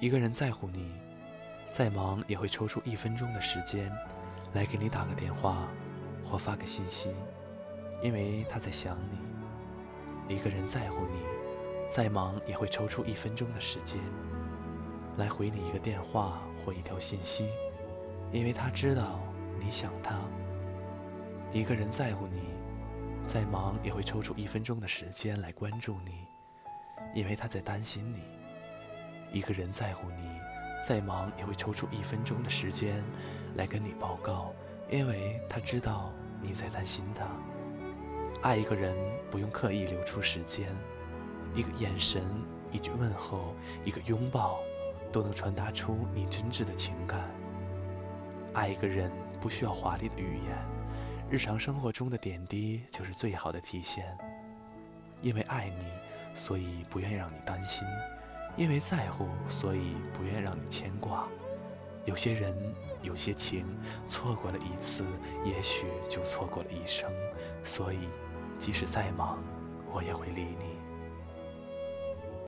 一个人在乎你，再忙也会抽出一分钟的时间来给你打个电话或发个信息，因为他在想你。一个人在乎你，再忙也会抽出一分钟的时间来回你一个电话或一条信息，因为他知道你想他。一个人在乎你，再忙也会抽出一分钟的时间来关注你，因为他在担心你。一个人在乎你，再忙也会抽出一分钟的时间来跟你报告，因为他知道你在担心他。爱一个人不用刻意留出时间，一个眼神、一句问候、一个拥抱，都能传达出你真挚的情感。爱一个人不需要华丽的语言，日常生活中的点滴就是最好的体现。因为爱你，所以不愿意让你担心。因为在乎，所以不愿让你牵挂。有些人，有些情，错过了一次，也许就错过了一生。所以，即使再忙，我也会理你。